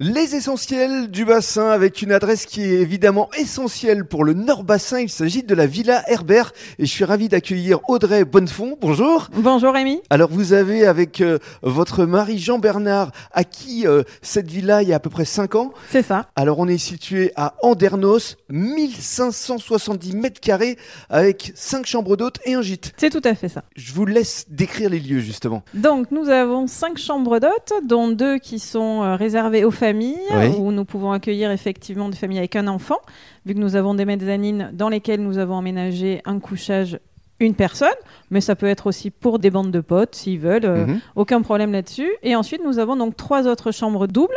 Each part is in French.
Les essentiels du bassin avec une adresse qui est évidemment essentielle pour le Nord Bassin. Il s'agit de la Villa Herbert et je suis ravi d'accueillir Audrey Bonnefond. Bonjour. Bonjour Rémi. Alors vous avez avec euh, votre mari Jean-Bernard acquis euh, cette villa il y a à peu près 5 ans. C'est ça. Alors on est situé à Andernos, 1570 mètres carrés avec 5 chambres d'hôtes et un gîte. C'est tout à fait ça. Je vous laisse décrire les lieux justement. Donc nous avons 5 chambres d'hôtes dont deux qui sont euh, réservées aux familles Oui. où nous pouvons accueillir effectivement des familles avec un enfant vu que nous avons des mezzanines dans lesquelles nous avons aménagé un couchage une personne, mais ça peut être aussi pour des bandes de potes s'ils veulent, euh, Mhm. aucun problème là-dessus. Et ensuite, nous avons donc trois autres chambres doubles,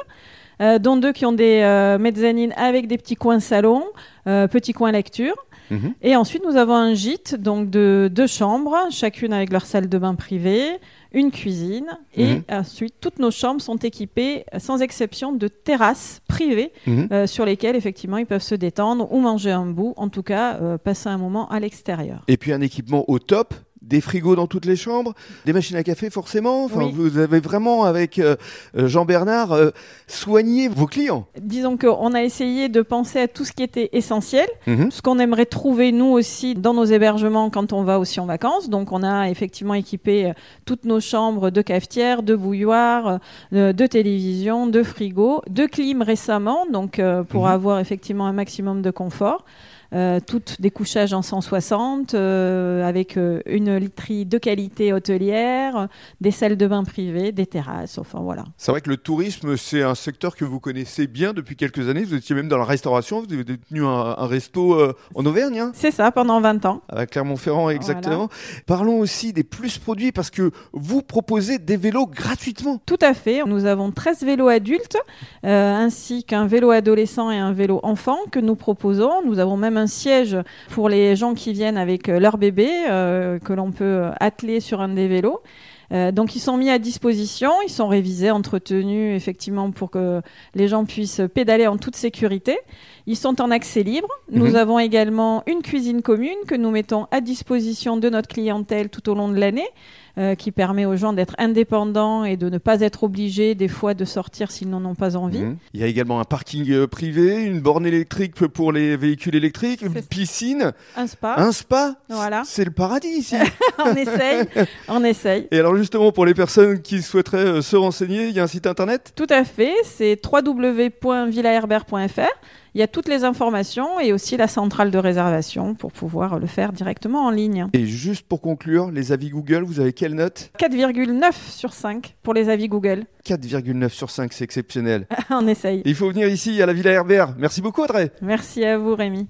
euh, dont deux qui ont des euh, mezzanines avec des petits coins salon, petits coins lecture. Mhm. Et ensuite, nous avons un gîte, donc de deux chambres, chacune avec leur salle de bain privée, une cuisine. Et Mhm. ensuite, toutes nos chambres sont équipées, sans exception, de terrasses privées Mhm. euh, sur lesquelles, effectivement, ils peuvent se détendre ou manger un bout, en tout cas, euh, passer un moment à l'extérieur. Et puis un équipement au top, des frigos dans toutes les chambres, des machines à café forcément. Enfin, Oui. vous avez vraiment avec euh, euh, Jean-Bernard euh, soigné vos clients. Disons qu'on a essayé de penser à tout ce qui était essentiel, Mhm. ce qu'on aimerait trouver nous aussi dans nos hébergements quand on va aussi en vacances. Donc on a effectivement équipé toutes nos chambres de cafetière, de bouilloire, de télévision, de frigo, de clim récemment, donc euh, pour Mhm. avoir effectivement un maximum de confort. Euh, toutes des couchages en 160 euh, avec euh, une literie de qualité hôtelière, des salles de bain privées, des terrasses, enfin voilà. C'est vrai que le tourisme, c'est un secteur que vous connaissez bien depuis quelques années. Vous étiez même dans la restauration. Vous avez tenu un, un resto euh, en Auvergne, hein, C'est ça pendant 20 ans. à Clermont-Ferrand exactement. Parlons aussi des plus produits parce que vous proposez des vélos gratuitement. Tout à fait. Nous avons 13 vélos adultes, euh, ainsi qu'un vélo adolescent et un vélo enfant que nous proposons. Nous avons même siège pour les gens qui viennent avec euh, leur bébé, euh, que l'on peut atteler sur un des vélos. Euh, donc ils sont mis à disposition, ils sont révisés, entretenus effectivement pour que les gens puissent pédaler en toute sécurité. Ils sont en accès libre. Nous Mhm. avons également une cuisine commune que nous mettons à disposition de notre clientèle tout au long de l'année, euh, qui permet aux gens d'être indépendants et de ne pas être obligés des fois de sortir s'ils n'en ont pas envie. Mhm. Il y a également un parking euh, privé, une borne électrique pour les véhicules électriques, une piscine, Un spa, un spa. Voilà. C'est le paradis ici. on essaye, on essaye. Et alors justement, pour les personnes qui souhaiteraient euh, se renseigner, il y a un site internet? Tout à fait, c'est www.villaherbert.fr. Il y a toutes les informations et aussi la centrale de réservation pour pouvoir le faire directement en ligne. Et juste pour conclure, les avis Google, vous avez quelle note? 4,9 sur 5 pour les avis Google. 4,9 sur 5, c'est exceptionnel. on essaye. Il faut venir ici à la Villa Herbert. Merci beaucoup Audrey. Merci à vous Rémi.